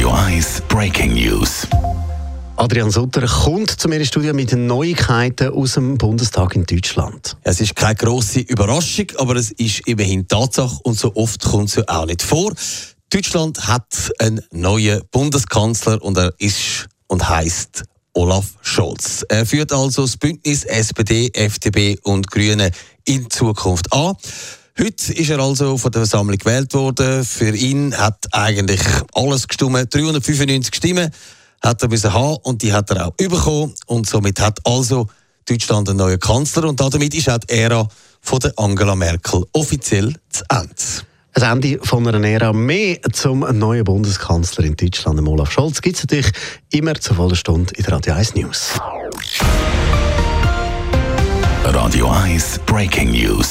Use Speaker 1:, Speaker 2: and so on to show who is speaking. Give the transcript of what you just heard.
Speaker 1: Radio 1 Breaking News.
Speaker 2: Adrian Sutter kommt zu mir ins Studio mit Neuigkeiten aus dem Bundestag in Deutschland.
Speaker 3: Es ist keine grosse Überraschung, aber es ist immerhin Tatsache und so oft kommt es ja auch nicht vor. Deutschland hat einen neuen Bundeskanzler und er ist und heißt Olaf Scholz. Er führt also das Bündnis SPD, FDP und Grüne in Zukunft an. Heute ist er also von der Versammlung gewählt worden. Für ihn hat eigentlich alles gestimmt. 395 Stimmen hat er müssen haben und die hat er auch bekommen. Und somit hat also Deutschland einen neuen Kanzler und damit ist auch die Ära von der Angela Merkel offiziell zu Ende.
Speaker 2: Ein Ende von einer Ära mehr zum neuen Bundeskanzler in Deutschland, Olaf Scholz, gibt es natürlich immer zur vollen Stunde in der Radio 1 News.
Speaker 1: Radio 1 Breaking News.